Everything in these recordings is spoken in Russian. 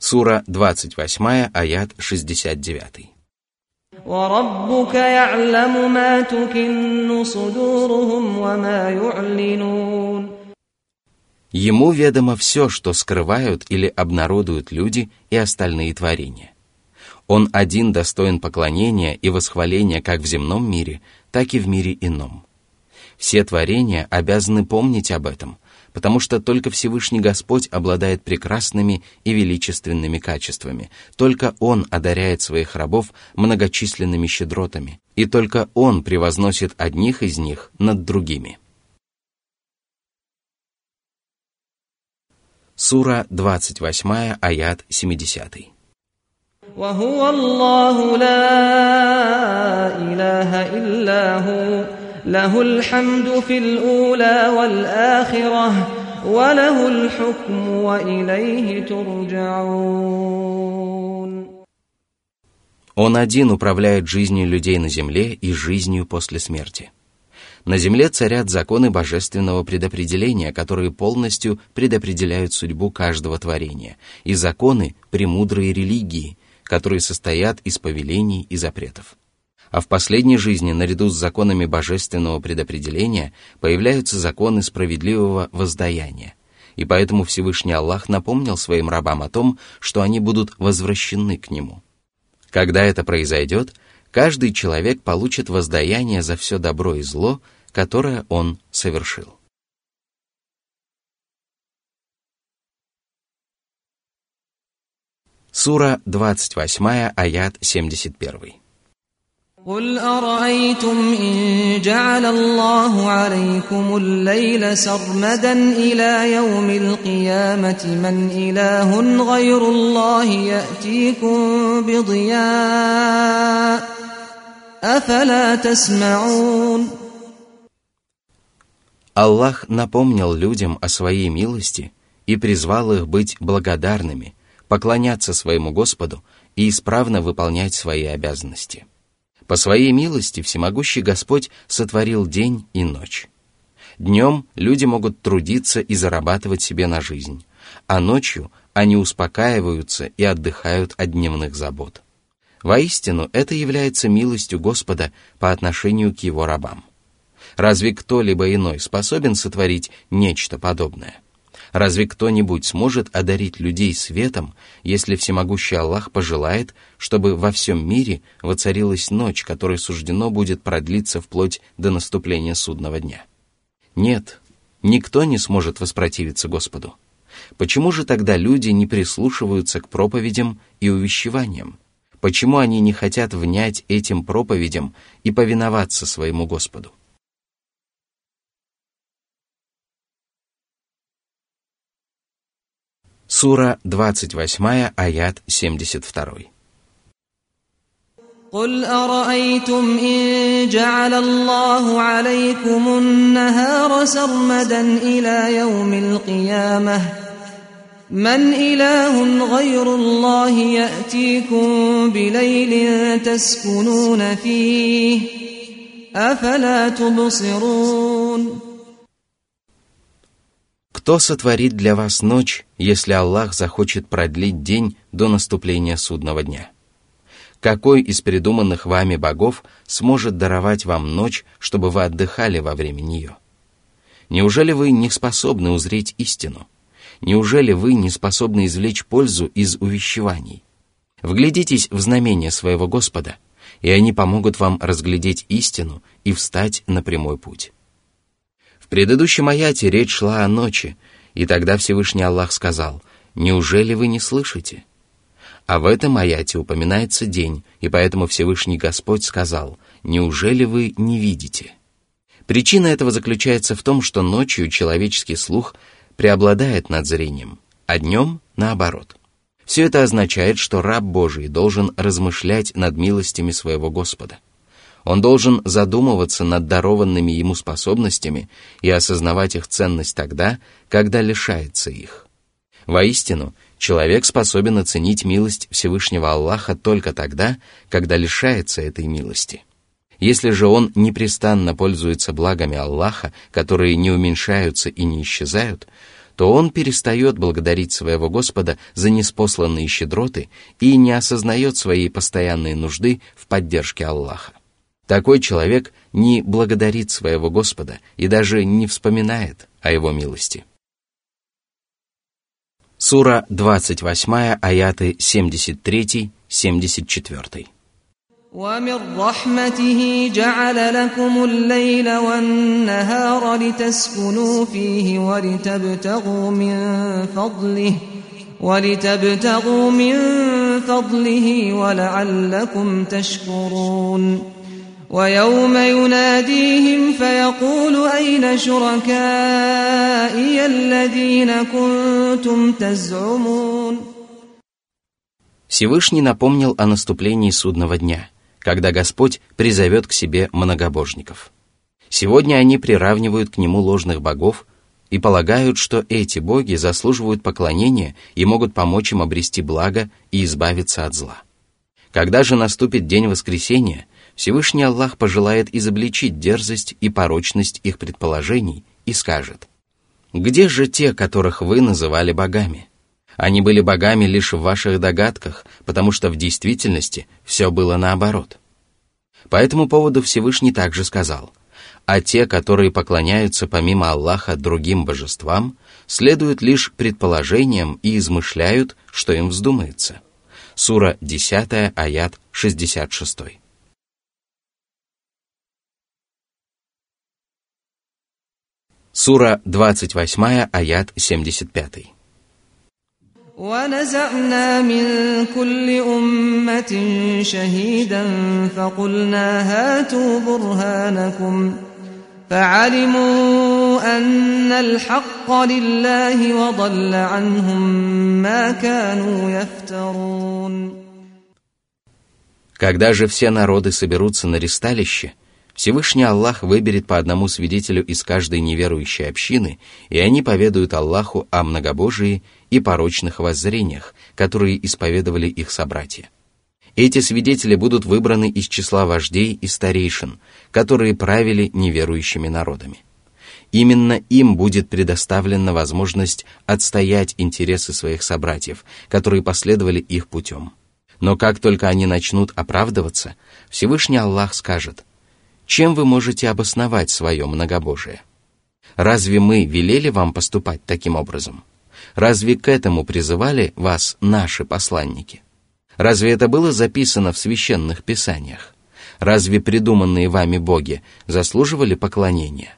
Сура 28, аят 69. وربك يعلم ما تكن صدورهم وما يعلنون Ему ведомо все, что скрывают или обнародуют люди и остальные творения. Он один достоин поклонения и восхваления как в земном мире, так и в мире ином. Все творения обязаны помнить об этом, потому что только Всевышний Господь обладает прекрасными и величественными качествами, только Он одаряет своих рабов многочисленными щедротами, и только Он превозносит одних из них над другими. Сура 28, аят 70. وهو الله لا إله إلا هو له الحمد في الأولى والآخرة وله الحكم وإليه ترجعون Он один управляет жизнью людей на земле и жизнью после смерти. На земле царят законы божественного предопределения, которые полностью предопределяют судьбу каждого творения, и законы премудрой религии, которые состоят из повелений и запретов. А в последней жизни, наряду с законами божественного предопределения, появляются законы справедливого воздаяния. И поэтому Всевышний Аллах напомнил своим рабам о том, что они будут возвращены к Нему. Когда это произойдет, каждый человек получит воздаяние за все добро и зло, которое он совершил. Сура 28, аят 71. قل أرأيتم إن جعل الله عليكم الليل سرمدا إلى يوم القيامة من إله غير الله يأتيكم بضياء أفلا تسمعون Аллах напомнил людям о своей милости и призвал их быть благодарными, поклоняться своему Господу и исправно выполнять свои обязанности. по своей милости всемогущий Господь сотворил день и ночь. Днем люди могут трудиться и зарабатывать себе на жизнь, а ночью они успокаиваются и отдыхают от дневных забот. Воистину, это является милостью Господа по отношению к его рабам. Разве кто-либо иной способен сотворить нечто подобное? Разве кто-нибудь сможет одарить людей светом, если всемогущий Аллах пожелает, чтобы во всем мире воцарилась ночь, которой суждено будет продлиться вплоть до наступления судного дня? Нет, никто не сможет воспротивиться Господу. Почему же тогда люди не прислушиваются к проповедям и увещеваниям? Почему они не хотят внять этим проповедям и повиноваться своему Господу? Сура 28, аят 72. قل أرأيتم إن جعل الله عليكم النهار سرمدا إلى يوم القيامة من إله غير الله يأتيكم بليل تسكنون فيه أفلا تبصرون Кто сотворит для вас ночь, если Аллах захочет продлить день до наступления судного дня? Какой из придуманных вами богов сможет даровать вам ночь, чтобы вы отдыхали во время нее? Неужели вы не способны узреть истину? Неужели вы не способны извлечь пользу из увещеваний? Вглядитесь в знамения своего Господа, и они помогут вам разглядеть истину и встать на прямой путь предыдущем аяте речь шла о ночи, и тогда Всевышний Аллах сказал, «Неужели вы не слышите?» А в этом аяте упоминается день, и поэтому Всевышний Господь сказал, «Неужели вы не видите?» Причина этого заключается в том, что ночью человеческий слух преобладает над зрением, а днем наоборот. Все это означает, что раб Божий должен размышлять над милостями своего Господа – он должен задумываться над дарованными ему способностями и осознавать их ценность тогда, когда лишается их. Воистину, человек способен оценить милость Всевышнего Аллаха только тогда, когда лишается этой милости. Если же он непрестанно пользуется благами Аллаха, которые не уменьшаются и не исчезают, то он перестает благодарить своего Господа за неспосланные щедроты и не осознает своей постоянной нужды в поддержке Аллаха. Такой человек не благодарит своего Господа и даже не вспоминает о его милости. Сура 28, аяты 73-74. ومن رحمته جعل لكم الليل والنهار لتسكنوا فيه ولتبتغوا من فضله ولتبتغوا من فضله ولعلكم تشكرون ويوم يناديهم فيقول أين شركائي الذين كنتم تزعمون Всевышний напомнил о наступлении судного дня – когда Господь призовет к себе многобожников. Сегодня они приравнивают к нему ложных богов и полагают, что эти боги заслуживают поклонения и могут помочь им обрести благо и избавиться от зла. Когда же наступит день воскресения, – Всевышний Аллах пожелает изобличить дерзость и порочность их предположений и скажет, «Где же те, которых вы называли богами? Они были богами лишь в ваших догадках, потому что в действительности все было наоборот. По этому поводу Всевышний также сказал, «А те, которые поклоняются помимо Аллаха другим божествам, следуют лишь предположениям и измышляют, что им вздумается». Сура 10, аят 66. Сура 28, аят 75. ونزعنا من كل أمة شهيدا فقلنا هاتوا برهانكم فعلموا أن الحق لله وضل عنهم ما كانوا يفترون Когда же все народы соберутся на ристалище, Всевышний Аллах выберет по одному свидетелю из каждой неверующей общины, и они поведают Аллаху о многобожии и порочных воззрениях, которые исповедовали их собратья. Эти свидетели будут выбраны из числа вождей и старейшин, которые правили неверующими народами. Именно им будет предоставлена возможность отстоять интересы своих собратьев, которые последовали их путем. Но как только они начнут оправдываться, Всевышний Аллах скажет, чем вы можете обосновать свое многобожие? Разве мы велели вам поступать таким образом? Разве к этому призывали вас наши посланники? Разве это было записано в священных писаниях? Разве придуманные вами боги заслуживали поклонения?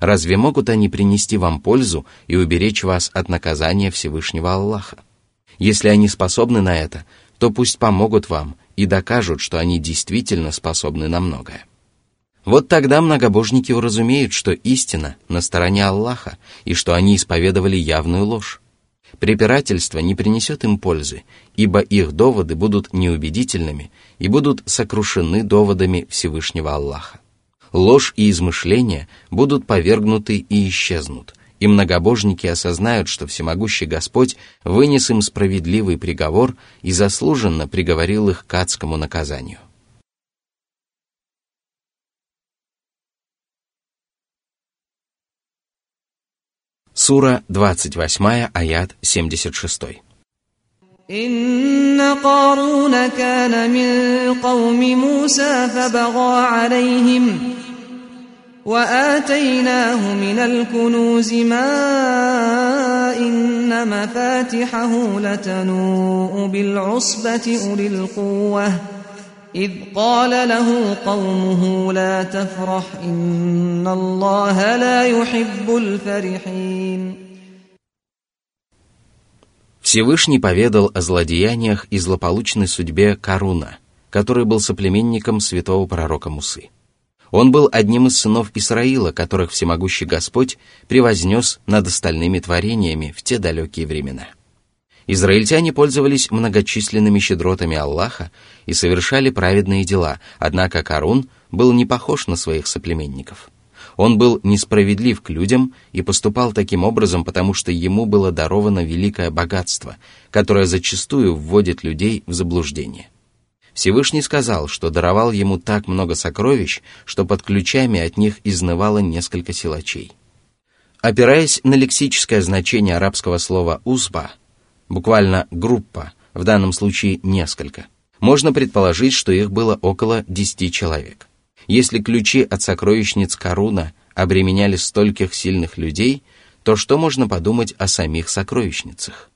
Разве могут они принести вам пользу и уберечь вас от наказания Всевышнего Аллаха? Если они способны на это, то пусть помогут вам и докажут, что они действительно способны на многое. Вот тогда многобожники уразумеют, что истина на стороне Аллаха и что они исповедовали явную ложь. Препирательство не принесет им пользы, ибо их доводы будут неубедительными и будут сокрушены доводами Всевышнего Аллаха. Ложь и измышления будут повергнуты и исчезнут, и многобожники осознают, что Всемогущий Господь вынес им справедливый приговор и заслуженно приговорил их к адскому наказанию. Сура 28, аят 76. إن قارون كان من قوم موسى فبغى عليهم وآتيناه من الكنوز ما إن مفاتحه لتنوء بالعصبة أولي القوة إذ قال له قومه لا تفرح إن الله لا يحب الفرحين Всевышний поведал о злодеяниях и злополучной судьбе Каруна, который был соплеменником святого пророка Мусы. Он был одним из сынов Исраила, которых всемогущий Господь превознес над остальными творениями в те далекие времена. Израильтяне пользовались многочисленными щедротами Аллаха и совершали праведные дела, однако Карун был не похож на своих соплеменников. Он был несправедлив к людям и поступал таким образом, потому что ему было даровано великое богатство, которое зачастую вводит людей в заблуждение. Всевышний сказал, что даровал ему так много сокровищ, что под ключами от них изнывало несколько силачей. Опираясь на лексическое значение арабского слова «узба», буквально «группа», в данном случае несколько, можно предположить, что их было около 10 человек. Если ключи от сокровищниц Каруна обременяли стольких сильных людей, то что можно подумать о самих сокровищницах?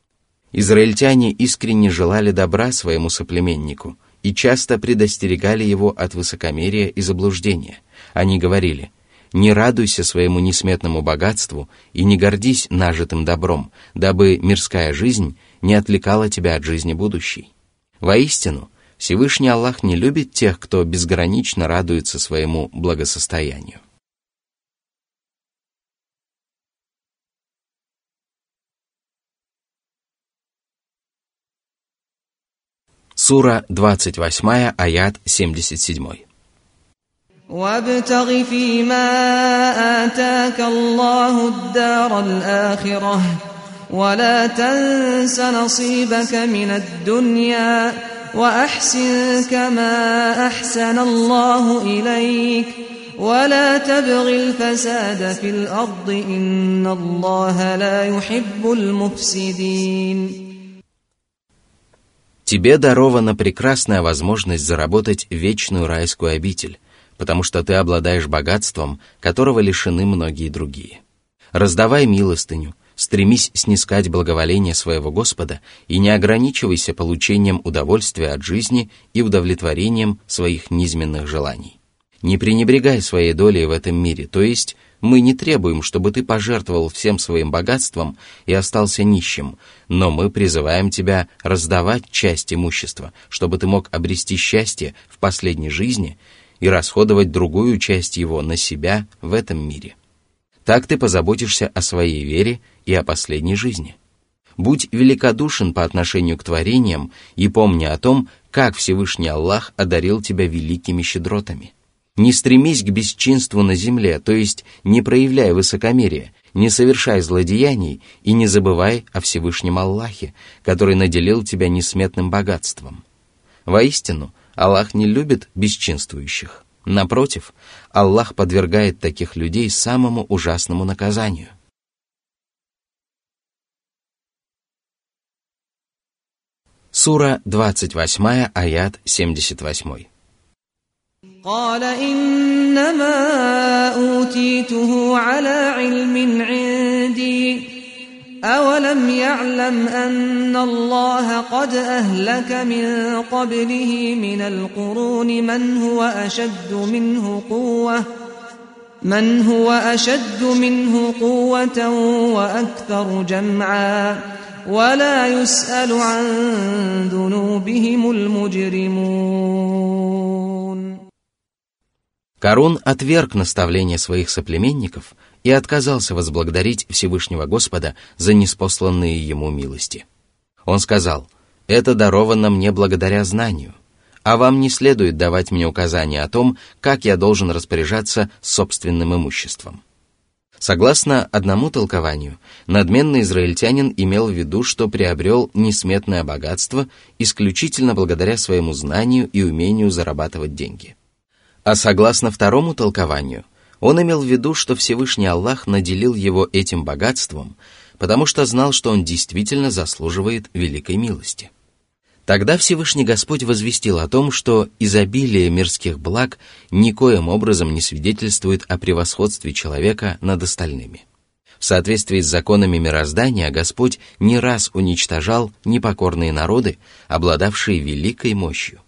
Израильтяне искренне желали добра своему соплеменнику и часто предостерегали его от высокомерия и заблуждения. Они говорили, «Не радуйся своему несметному богатству и не гордись нажитым добром, дабы мирская жизнь не отвлекала тебя от жизни будущей». Воистину, Всевышний Аллах не любит тех, кто безгранично радуется своему благосостоянию. Сура 28, аят 77. وابتغ فيما آتاك الله الدار الآخرة ولا تنس نصيبك من الدنيا وأحسن كما أحسن الله إليك ولا تبغ الفساد في الأرض إن الله لا يحب المفسدين Тебе дарована прекрасная возможность заработать вечную райскую обитель, потому что ты обладаешь богатством, которого лишены многие другие. Раздавай милостыню, стремись снискать благоволение своего Господа и не ограничивайся получением удовольствия от жизни и удовлетворением своих низменных желаний. Не пренебрегай своей долей в этом мире, то есть мы не требуем, чтобы ты пожертвовал всем своим богатством и остался нищим, но мы призываем тебя раздавать часть имущества, чтобы ты мог обрести счастье в последней жизни и расходовать другую часть его на себя в этом мире. Так ты позаботишься о своей вере и о последней жизни. Будь великодушен по отношению к творениям и помни о том, как Всевышний Аллах одарил тебя великими щедротами. Не стремись к бесчинству на земле, то есть не проявляй высокомерия, не совершай злодеяний и не забывай о Всевышнем Аллахе, который наделил тебя несметным богатством. Воистину, Аллах не любит бесчинствующих. Напротив, Аллах подвергает таких людей самому ужасному наказанию. Сура 28, аят 78. قال إنما أوتيته على علم عندي أولم يعلم أن الله قد أهلك من قبله من القرون من هو أشد منه قوة من هو أشد منه قوة وأكثر جمعا ولا يسأل عن ذنوبهم المجرمون Карун отверг наставления своих соплеменников и отказался возблагодарить Всевышнего Господа за неспосланные ему милости. Он сказал, «Это даровано мне благодаря знанию, а вам не следует давать мне указания о том, как я должен распоряжаться собственным имуществом». Согласно одному толкованию, надменный израильтянин имел в виду, что приобрел несметное богатство исключительно благодаря своему знанию и умению зарабатывать деньги – а согласно второму толкованию, он имел в виду, что Всевышний Аллах наделил его этим богатством, потому что знал, что он действительно заслуживает великой милости. Тогда Всевышний Господь возвестил о том, что изобилие мирских благ никоим образом не свидетельствует о превосходстве человека над остальными. В соответствии с законами мироздания Господь не раз уничтожал непокорные народы, обладавшие великой мощью.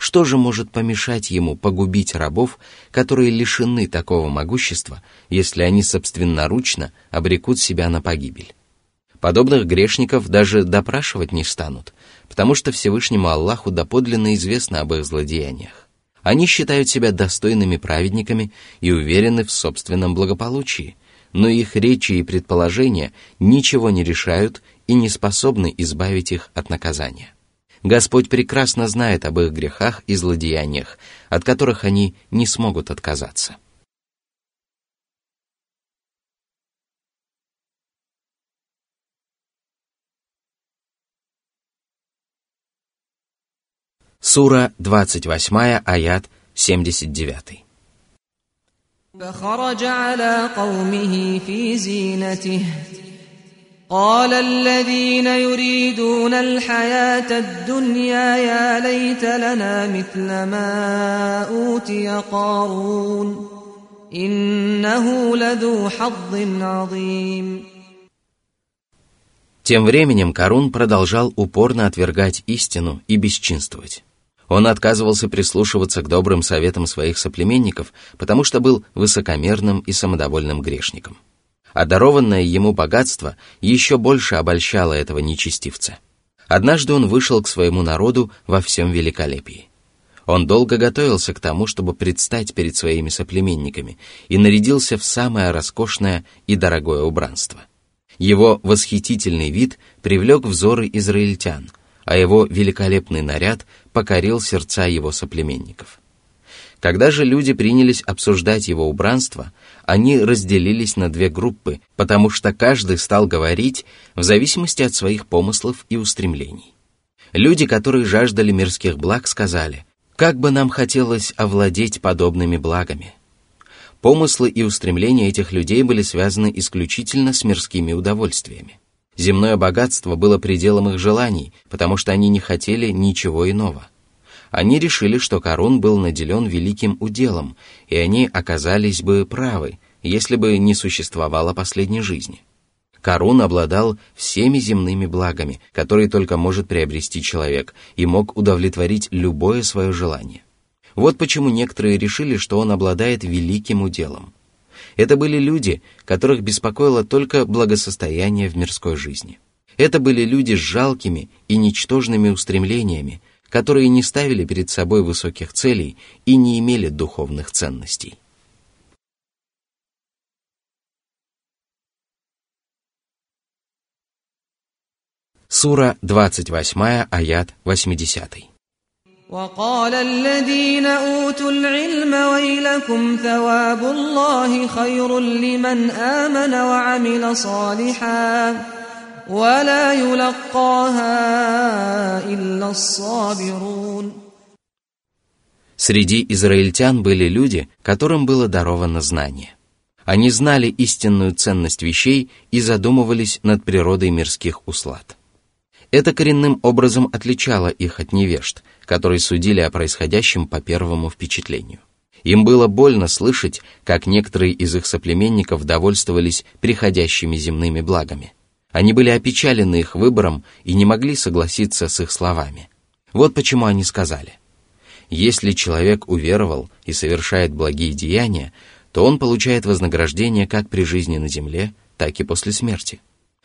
Что же может помешать ему погубить рабов, которые лишены такого могущества, если они собственноручно обрекут себя на погибель? Подобных грешников даже допрашивать не станут, потому что Всевышнему Аллаху доподлинно известно об их злодеяниях. Они считают себя достойными праведниками и уверены в собственном благополучии, но их речи и предположения ничего не решают и не способны избавить их от наказания. Господь прекрасно знает об их грехах и злодеяниях, от которых они не смогут отказаться. Сура 28, аят 79. فخرج على قومه في زينته قال الذين يريدون الحياة الدنيا يا ليت لنا مثل ما أوتي قارون إنه لذو حظ عظيم Тем временем Карун продолжал упорно отвергать истину и бесчинствовать. Он отказывался прислушиваться к добрым советам своих соплеменников, потому что был высокомерным и самодовольным грешником. А дарованное ему богатство еще больше обольщало этого нечестивца. Однажды он вышел к своему народу во всем великолепии. Он долго готовился к тому, чтобы предстать перед своими соплеменниками, и нарядился в самое роскошное и дорогое убранство. Его восхитительный вид привлек взоры израильтян – а его великолепный наряд покорил сердца его соплеменников. Когда же люди принялись обсуждать его убранство, они разделились на две группы, потому что каждый стал говорить в зависимости от своих помыслов и устремлений. Люди, которые жаждали мирских благ, сказали, «Как бы нам хотелось овладеть подобными благами!» Помыслы и устремления этих людей были связаны исключительно с мирскими удовольствиями. Земное богатство было пределом их желаний, потому что они не хотели ничего иного. Они решили, что Карун был наделен великим уделом, и они оказались бы правы, если бы не существовало последней жизни. Карун обладал всеми земными благами, которые только может приобрести человек, и мог удовлетворить любое свое желание. Вот почему некоторые решили, что он обладает великим уделом – это были люди, которых беспокоило только благосостояние в мирской жизни. Это были люди с жалкими и ничтожными устремлениями, которые не ставили перед собой высоких целей и не имели духовных ценностей. Сура 28, аят 80. وقال الذين أوتوا العلم ويلكم ثواب الله خير لمن آمن وعمل صالحا ولا يلقاها إلا الصابرون Среди израильтян были люди, которым было даровано знание. Они знали истинную ценность вещей и задумывались над природой мирских услад. Это коренным образом отличало их от невежд, которые судили о происходящем по первому впечатлению. Им было больно слышать, как некоторые из их соплеменников довольствовались приходящими земными благами. Они были опечалены их выбором и не могли согласиться с их словами. Вот почему они сказали, «Если человек уверовал и совершает благие деяния, то он получает вознаграждение как при жизни на земле, так и после смерти.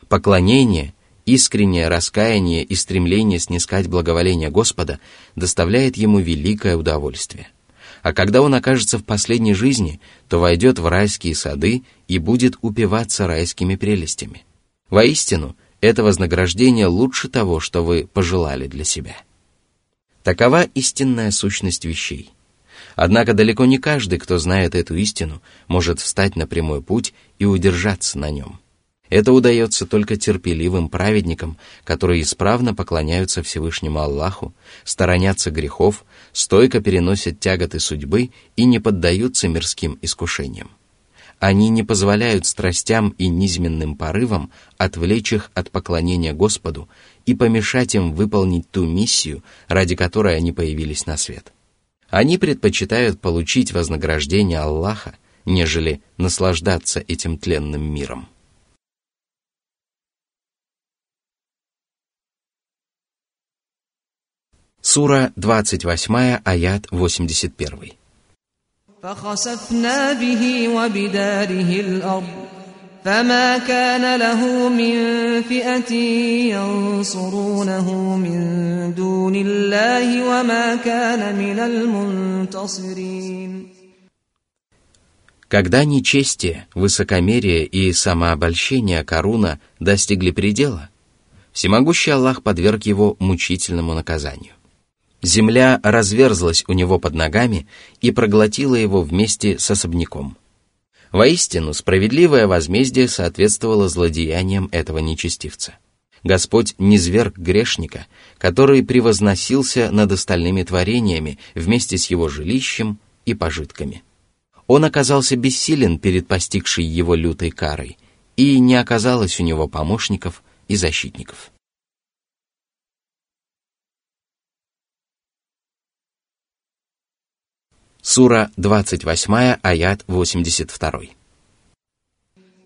Поклонение – Искреннее раскаяние и стремление снискать благоволение Господа доставляет ему великое удовольствие. А когда он окажется в последней жизни, то войдет в райские сады и будет упиваться райскими прелестями. Воистину, это вознаграждение лучше того, что вы пожелали для себя. Такова истинная сущность вещей. Однако далеко не каждый, кто знает эту истину, может встать на прямой путь и удержаться на нем – это удается только терпеливым праведникам, которые исправно поклоняются Всевышнему Аллаху, сторонятся грехов, стойко переносят тяготы судьбы и не поддаются мирским искушениям. Они не позволяют страстям и низменным порывам отвлечь их от поклонения Господу и помешать им выполнить ту миссию, ради которой они появились на свет. Они предпочитают получить вознаграждение Аллаха, нежели наслаждаться этим тленным миром. Сура 28, аят 81. فخسفنا به وبداره الأرض فما كان له من فئة ينصرونه من دون الله وما كان من المنتصرين Когда нечестие, высокомерие и самообольщение Каруна достигли предела, всемогущий Аллах подверг его мучительному наказанию. Земля разверзлась у него под ногами и проглотила его вместе с особняком. Воистину, справедливое возмездие соответствовало злодеяниям этого нечестивца. Господь низверг грешника, который превозносился над остальными творениями вместе с его жилищем и пожитками. он оказался бессилен перед постигшей его лютой карой, и не оказалось у него помощников и защитников. Сура 28, аят 82.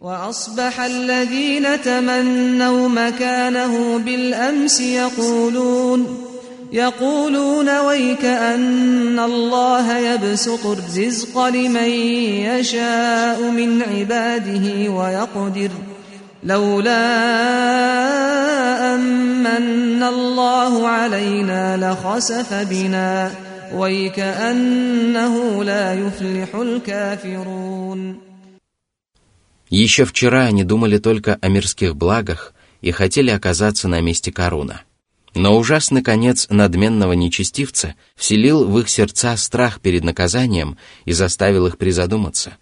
وأصبح الذين تمنوا مكانه بالأمس يقولون يقولون ويك أن الله يبسط الرزق لمن يشاء من عباده ويقدر لولا أمن الله علينا لخسف بنا ويكأنه لا يفلح الكافرون Еще вчера они думали только о мирских благах и хотели оказаться на месте Каруна. Но ужасный конец надменного нечестивца вселил в их сердца страх перед наказанием и заставил их призадуматься.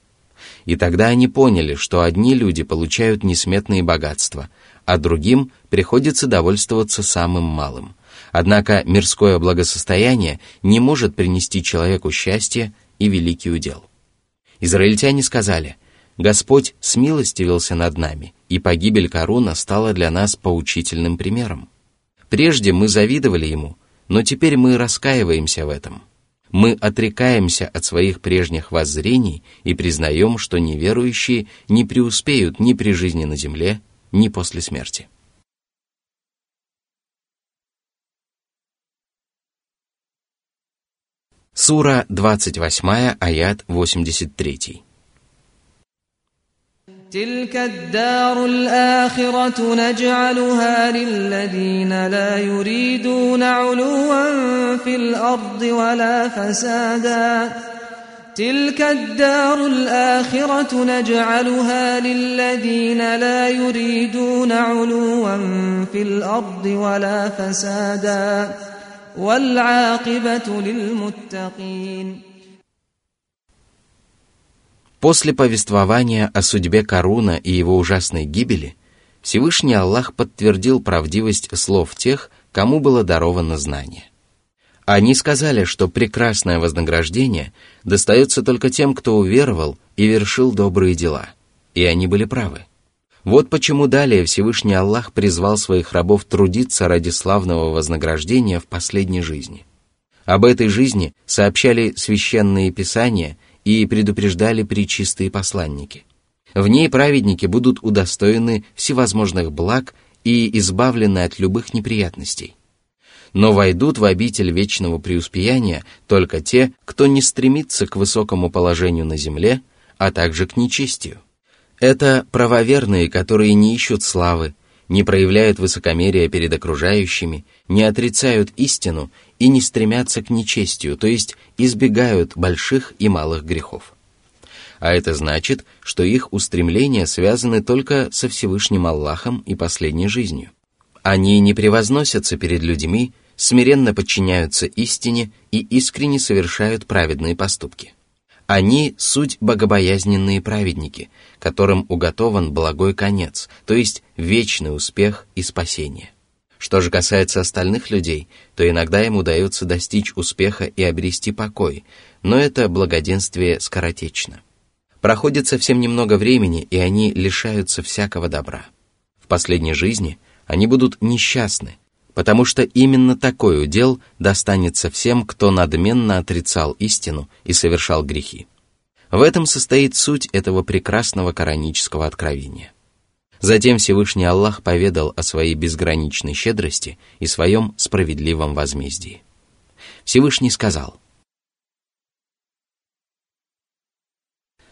И тогда они поняли, что одни люди получают несметные богатства, а другим приходится довольствоваться самым малым. Однако мирское благосостояние не может принести человеку счастье и великий удел. Израильтяне сказали – Господь смилостивился над нами, и погибель Каруна стала для нас поучительным примером. Прежде мы завидовали ему, но теперь мы раскаиваемся в этом. Мы отрекаемся от своих прежних воззрений и признаем, что неверующие не преуспеют ни при жизни на земле, ни после смерти. Сура 28, аят 83. تلك الدار الآخرة نجعلها للذين لا يريدون علوا في الأرض ولا فسادا تلك الدار الآخرة نجعلها للذين لا يريدون علوا في الأرض ولا فسادا والعاقبة للمتقين После повествования о судьбе Каруна и его ужасной гибели, Всевышний Аллах подтвердил правдивость слов тех, кому было даровано знание. Они сказали, что прекрасное вознаграждение достается только тем, кто уверовал и вершил добрые дела. И они были правы. Вот почему далее Всевышний Аллах призвал своих рабов трудиться ради славного вознаграждения в последней жизни. Об этой жизни сообщали священные писания – и предупреждали причистые посланники. В ней праведники будут удостоены всевозможных благ и избавлены от любых неприятностей. Но войдут в обитель вечного преуспеяния только те, кто не стремится к высокому положению на земле, а также к нечестию. Это правоверные, которые не ищут славы, не проявляют высокомерия перед окружающими, не отрицают истину и не стремятся к нечестию, то есть избегают больших и малых грехов. А это значит, что их устремления связаны только со Всевышним Аллахом и последней жизнью. Они не превозносятся перед людьми, смиренно подчиняются истине и искренне совершают праведные поступки. Они — суть богобоязненные праведники, которым уготован благой конец, то есть вечный успех и спасение. Что же касается остальных людей, то иногда им удается достичь успеха и обрести покой, но это благоденствие скоротечно. Проходит совсем немного времени, и они лишаются всякого добра. В последней жизни они будут несчастны, потому что именно такой удел достанется всем, кто надменно отрицал истину и совершал грехи. В этом состоит суть этого прекрасного коранического откровения. Затем Всевышний Аллах поведал о своей безграничной щедрости и своем справедливом возмездии. Всевышний сказал.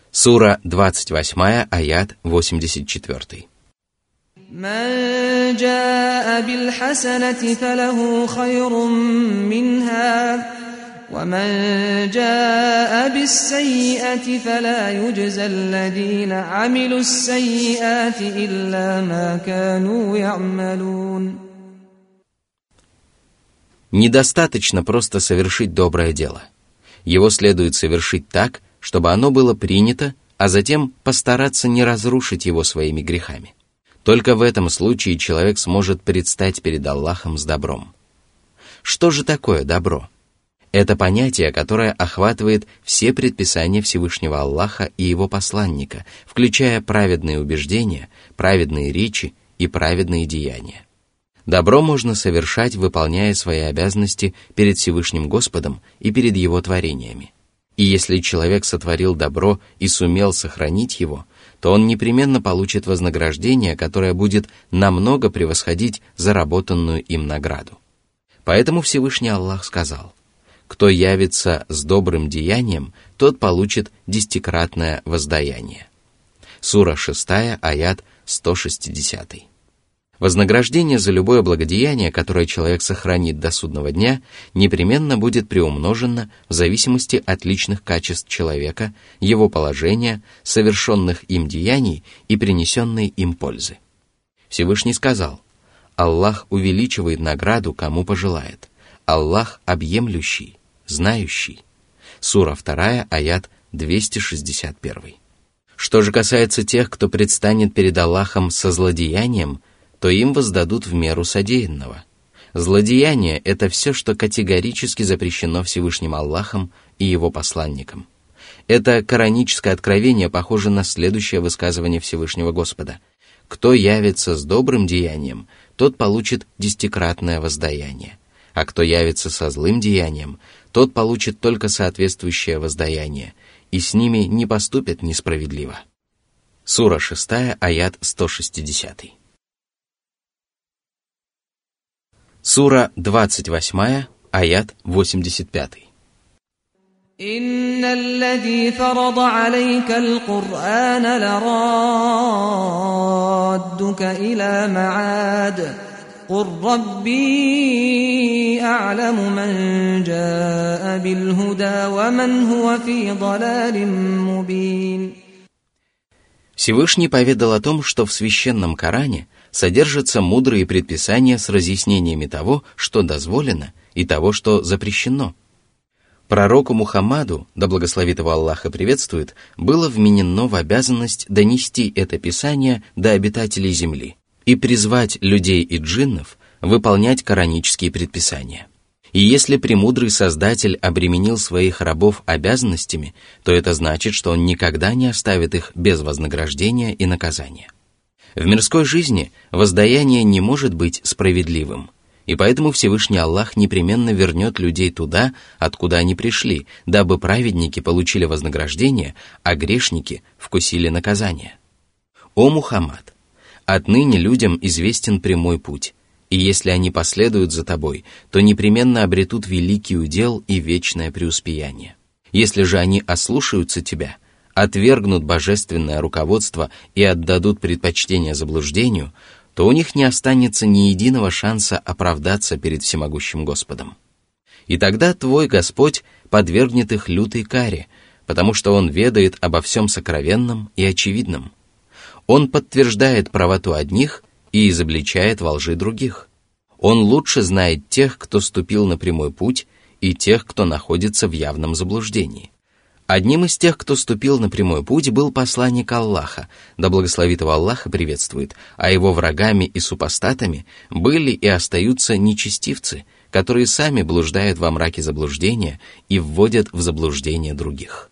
Сура 28, аят 84. من جاء بالحسنة فله خير منها ومن جاء بالسيئة فلا يجزى الذين عملوا السيئات إلا ما كانوا يعملون Недостаточно просто совершить доброе дело. Его следует совершить так, чтобы оно было принято, а затем постараться не разрушить его своими грехами. Только в этом случае человек сможет предстать перед Аллахом с добром. Что же такое добро? Это понятие, которое охватывает все предписания Всевышнего Аллаха и его посланника, включая праведные убеждения, праведные речи и праведные деяния. Добро можно совершать, выполняя свои обязанности перед Всевышним Господом и перед Его творениями. И если человек сотворил добро и сумел сохранить его, то он непременно получит вознаграждение, которое будет намного превосходить заработанную им награду. Поэтому Всевышний Аллах сказал, «Кто явится с добрым деянием, тот получит десятикратное воздаяние». Сура 6, аят 160. Вознаграждение за любое благодеяние, которое человек сохранит до судного дня, непременно будет приумножено в зависимости от личных качеств человека, его положения, совершенных им деяний и принесенной им пользы. Всевышний сказал, Аллах увеличивает награду, кому пожелает. Аллах объемлющий, знающий. Сура 2, аят 261. Что же касается тех, кто предстанет перед Аллахом со злодеянием – то им воздадут в меру содеянного. Злодеяние – это все, что категорически запрещено Всевышним Аллахом и его посланником. Это кораническое откровение похоже на следующее высказывание Всевышнего Господа. «Кто явится с добрым деянием, тот получит десятикратное воздаяние, а кто явится со злым деянием, тот получит только соответствующее воздаяние, и с ними не поступят несправедливо». Сура 6, аят 160. Сура 28, аят 85. إن الذي فرض عليك القرآن لرادك إلى معاد قل ربي أعلم من جاء بالهدى ومن هو في ضلال مبين Всевышний поведал о том, что в священном Коране содержатся мудрые предписания с разъяснениями того, что дозволено, и того, что запрещено. Пророку Мухаммаду, да благословит его Аллах и приветствует, было вменено в обязанность донести это писание до обитателей земли и призвать людей и джиннов выполнять коранические предписания – и если премудрый Создатель обременил своих рабов обязанностями, то это значит, что он никогда не оставит их без вознаграждения и наказания. В мирской жизни воздаяние не может быть справедливым, и поэтому Всевышний Аллах непременно вернет людей туда, откуда они пришли, дабы праведники получили вознаграждение, а грешники вкусили наказание. О Мухаммад! Отныне людям известен прямой путь, и если они последуют за тобой, то непременно обретут великий удел и вечное преуспеяние. Если же они ослушаются тебя, отвергнут божественное руководство и отдадут предпочтение заблуждению, то у них не останется ни единого шанса оправдаться перед всемогущим Господом. И тогда твой Господь подвергнет их лютой каре, потому что Он ведает обо всем сокровенном и очевидном. Он подтверждает правоту одних и изобличает во лжи других. Он лучше знает тех, кто ступил на прямой путь, и тех, кто находится в явном заблуждении. Одним из тех, кто ступил на прямой путь, был посланник Аллаха, да благословит его Аллаха приветствует, а его врагами и супостатами были и остаются нечестивцы, которые сами блуждают во мраке заблуждения и вводят в заблуждение других.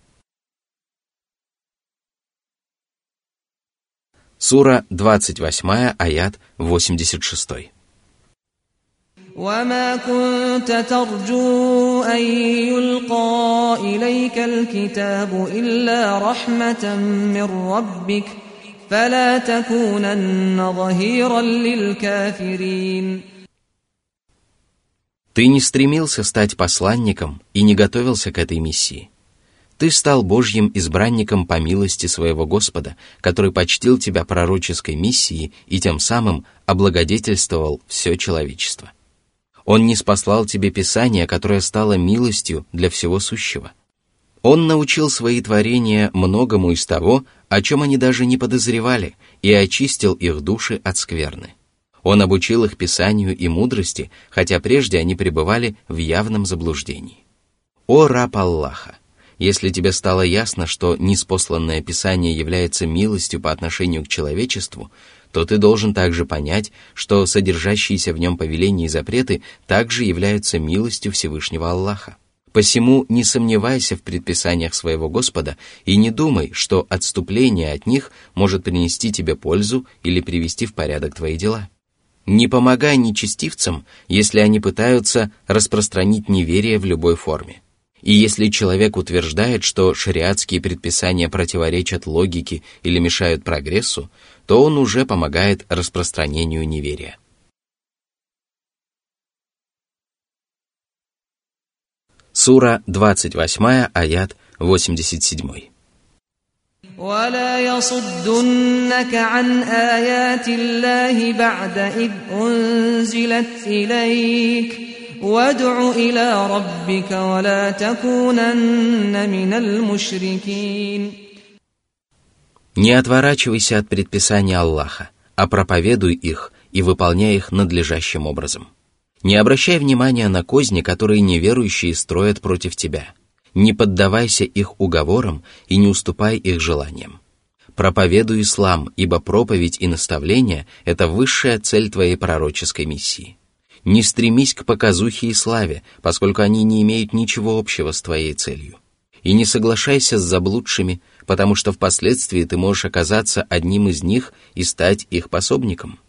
Сура 28, аят 86. وما كنت ترجو أن يلقى إليك الكتاب إلا رحمة من ربك فلا تكونن ظهيرا للكافرين Ты не стремился стать посланником и не готовился к этой миссии. Ты стал Божьим избранником по милости своего Господа, который почтил тебя пророческой миссией и тем самым облагодетельствовал все человечество. Он не спаслал тебе Писание, которое стало милостью для всего сущего. Он научил свои творения многому из того, о чем они даже не подозревали, и очистил их души от скверны. Он обучил их Писанию и мудрости, хотя прежде они пребывали в явном заблуждении. О раб Аллаха! Если тебе стало ясно, что неспосланное Писание является милостью по отношению к человечеству, то ты должен также понять, что содержащиеся в нем повеления и запреты также являются милостью Всевышнего Аллаха. Посему не сомневайся в предписаниях своего Господа и не думай, что отступление от них может принести тебе пользу или привести в порядок твои дела. Не помогай нечестивцам, если они пытаются распространить неверие в любой форме. И если человек утверждает, что шариатские предписания противоречат логике или мешают прогрессу, то он уже помогает распространению неверия. Сура 28, аят 87. ولا يصدنك عن آيات الله بعد إذ أنزلت إليك وادع إلى ربك ولا تكونن من المشركين Не отворачивайся от предписаний Аллаха, а проповедуй их и выполняй их надлежащим образом. Не обращай внимания на козни, которые неверующие строят против тебя. Не поддавайся их уговорам и не уступай их желаниям. Проповедуй ислам, ибо проповедь и наставление – это высшая цель твоей пророческой миссии. Не стремись к показухе и славе, поскольку они не имеют ничего общего с твоей целью. И не соглашайся с заблудшими, потому что впоследствии ты можешь оказаться одним из них и стать их пособником.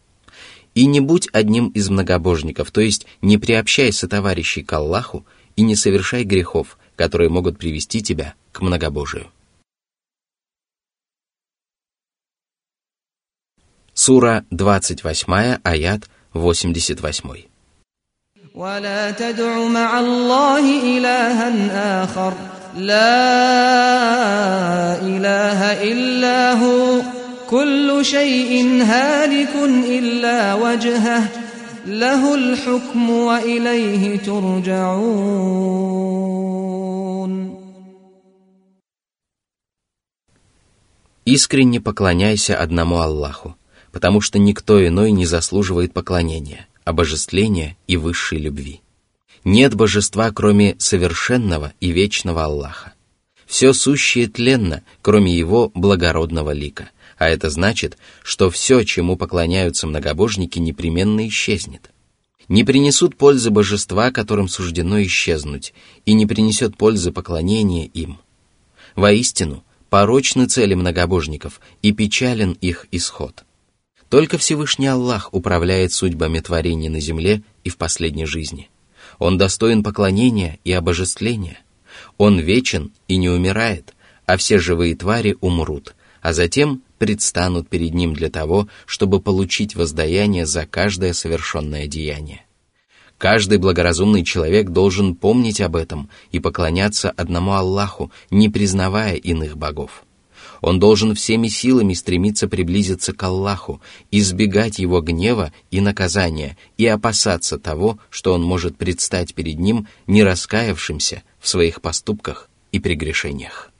И не будь одним из многобожников, то есть не приобщайся товарищей к Аллаху и не совершай грехов, которые могут привести тебя к многобожию. Сура 28, аят 88. ولا تدع مع الله إلها آخر لا إله إلا هو كل شيء هالك إلا وجهه له الحكم وإليه ترجعون Искренне поклоняйся одному Аллаху, потому что никто иной не заслуживает поклонения, обожествления и высшей любви. Нет божества, кроме совершенного и вечного Аллаха. Все сущее тленно, кроме его благородного лика – а это значит, что все, чему поклоняются многобожники, непременно исчезнет. Не принесут пользы божества, которым суждено исчезнуть, и не принесет пользы поклонения им. Воистину, порочны цели многобожников, и печален их исход. Только Всевышний Аллах управляет судьбами творений на земле и в последней жизни. Он достоин поклонения и обожествления. Он вечен и не умирает, а все живые твари умрут, а затем предстанут перед Ним для того, чтобы получить воздаяние за каждое совершенное деяние. Каждый благоразумный человек должен помнить об этом и поклоняться одному Аллаху, не признавая иных богов. Он должен всеми силами стремиться приблизиться к Аллаху, избегать его гнева и наказания и опасаться того, что он может предстать перед ним не раскаявшимся в своих поступках и прегрешениях.